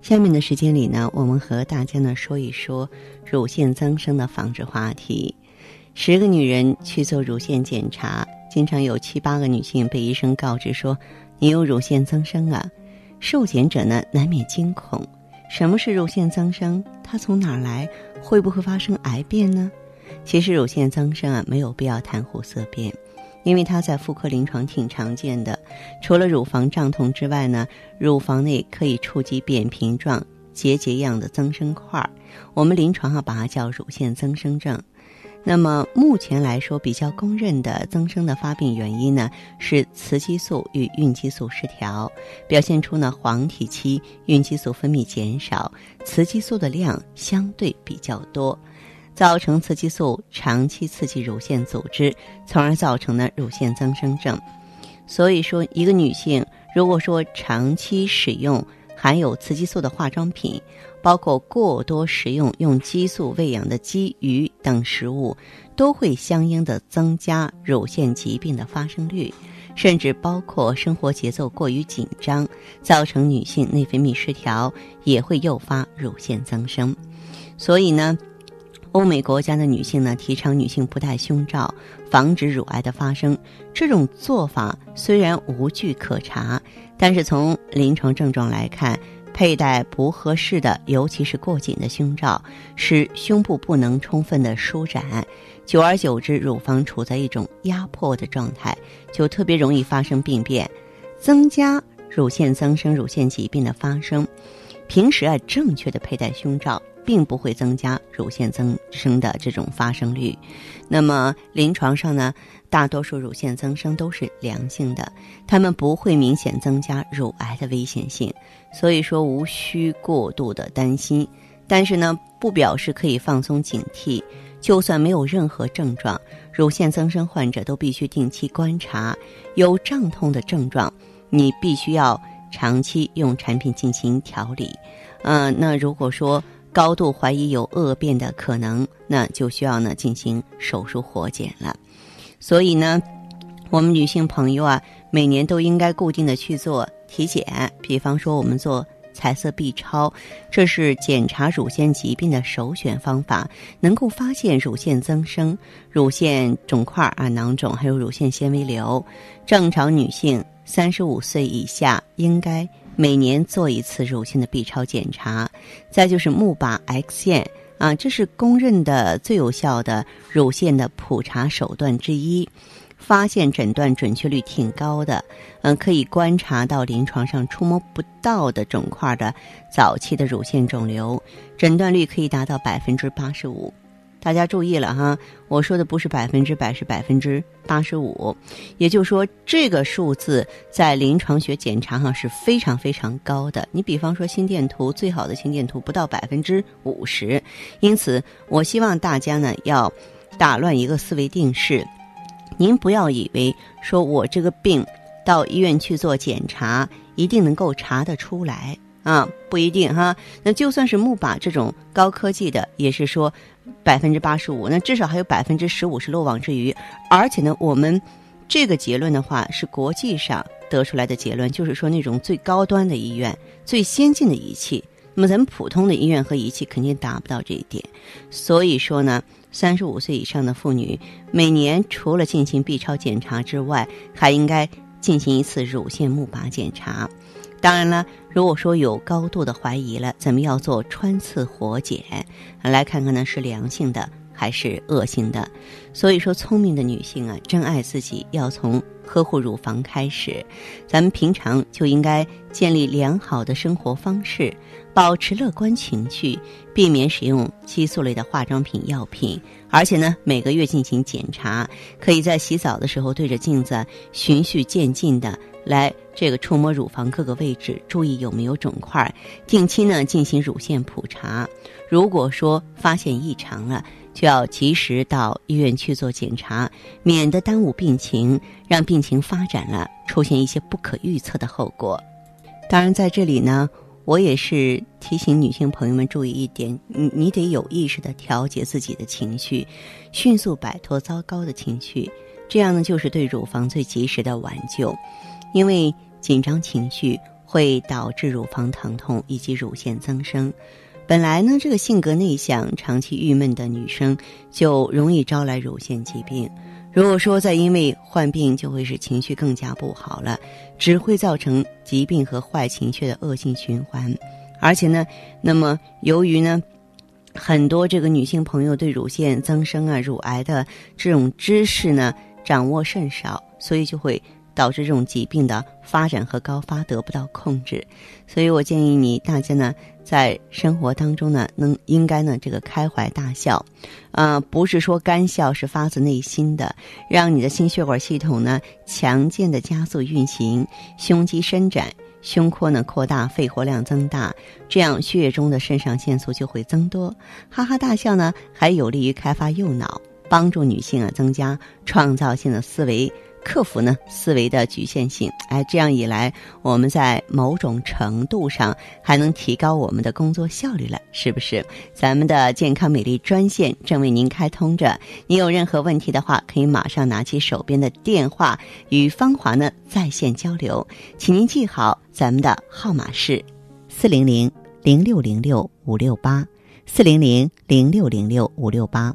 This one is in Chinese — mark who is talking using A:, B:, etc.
A: 下面的时间里呢，我们和大家呢说一说乳腺增生的防治话题。十个女人去做乳腺检查，经常有七八个女性被医生告知说你有乳腺增生啊。受检者呢难免惊恐：什么是乳腺增生？它从哪儿来？会不会发生癌变呢？其实乳腺增生啊没有必要谈虎色变。因为它在妇科临床挺常见的，除了乳房胀痛之外呢，乳房内可以触及扁平状、结节样的增生块儿，我们临床上把它叫乳腺增生症。那么目前来说，比较公认的增生的发病原因呢，是雌激素与孕激素失调，表现出呢黄体期孕激素分泌减少，雌激素的量相对比较多。造成雌激素长期刺激乳腺组织，从而造成呢乳腺增生症。所以说，一个女性如果说长期使用含有雌激素的化妆品，包括过多食用用激素喂养的鸡、鱼等食物，都会相应的增加乳腺疾病的发生率，甚至包括生活节奏过于紧张，造成女性内分泌失调，也会诱发乳腺增生。所以呢。欧美国家的女性呢，提倡女性不戴胸罩，防止乳癌的发生。这种做法虽然无据可查，但是从临床症状来看，佩戴不合适的，尤其是过紧的胸罩，使胸部不能充分的舒展，久而久之，乳房处在一种压迫的状态，就特别容易发生病变，增加乳腺增生、乳腺疾病的发生。平时啊，正确的佩戴胸罩。并不会增加乳腺增生的这种发生率。那么临床上呢，大多数乳腺增生都是良性的，它们不会明显增加乳癌的危险性，所以说无需过度的担心。但是呢，不表示可以放松警惕。就算没有任何症状，乳腺增生患者都必须定期观察。有胀痛的症状，你必须要长期用产品进行调理。嗯，那如果说，高度怀疑有恶变的可能，那就需要呢进行手术活检了。所以呢，我们女性朋友啊，每年都应该固定的去做体检。比方说，我们做彩色 B 超，这是检查乳腺疾病的首选方法，能够发现乳腺增生、乳腺肿块啊、囊肿，还有乳腺纤维瘤。正常女性三十五岁以下应该。每年做一次乳腺的 B 超检查，再就是钼靶 X 线。啊，这是公认的最有效的乳腺的普查手段之一，发现诊断准确率挺高的，嗯，可以观察到临床上触摸不到的肿块的早期的乳腺肿瘤，诊断率可以达到百分之八十五。大家注意了哈，我说的不是百分之百，是百分之八十五。也就是说，这个数字在临床学检查上是非常非常高的。你比方说心电图，最好的心电图不到百分之五十。因此，我希望大家呢要打乱一个思维定式。您不要以为说我这个病到医院去做检查，一定能够查得出来啊，不一定哈。那就算是木靶这种高科技的，也是说。百分之八十五，那至少还有百分之十五是漏网之鱼。而且呢，我们这个结论的话是国际上得出来的结论，就是说那种最高端的医院、最先进的仪器，那么咱们普通的医院和仪器肯定达不到这一点。所以说呢，三十五岁以上的妇女每年除了进行 B 超检查之外，还应该进行一次乳腺钼靶检查。当然了，如果说有高度的怀疑了，咱们要做穿刺活检，来看看呢是良性的还是恶性的。所以说，聪明的女性啊，珍爱自己要从呵护乳房开始。咱们平常就应该建立良好的生活方式，保持乐观情绪，避免使用激素类的化妆品、药品。而且呢，每个月进行检查，可以在洗澡的时候对着镜子循序渐进的来这个触摸乳房各个位置，注意有没有肿块。定期呢进行乳腺普查。如果说发现异常了，就要及时到医院去做检查，免得耽误病情，让病情发展了，出现一些不可预测的后果。当然，在这里呢，我也是提醒女性朋友们注意一点：你你得有意识的调节自己的情绪，迅速摆脱糟糕的情绪，这样呢，就是对乳房最及时的挽救。因为紧张情绪会导致乳房疼痛以及乳腺增生。本来呢，这个性格内向、长期郁闷的女生就容易招来乳腺疾病。如果说再因为患病，就会使情绪更加不好了，只会造成疾病和坏情绪的恶性循环。而且呢，那么由于呢，很多这个女性朋友对乳腺增生啊、乳癌的这种知识呢掌握甚少，所以就会。导致这种疾病的发展和高发得不到控制，所以我建议你大家呢，在生活当中呢，能应该呢这个开怀大笑，啊，不是说干笑，是发自内心的，让你的心血管系统呢强健的加速运行，胸肌伸展，胸廓呢扩大，肺活量增大，这样血液中的肾上腺素就会增多。哈哈大笑呢，还有利于开发右脑，帮助女性啊增加创造性的思维。克服呢思维的局限性，哎，这样一来，我们在某种程度上还能提高我们的工作效率了，是不是？咱们的健康美丽专线正为您开通着，您有任何问题的话，可以马上拿起手边的电话与芳华呢在线交流，请您记好咱们的号码是四零零零六零六五六八四零零零六零六五六八。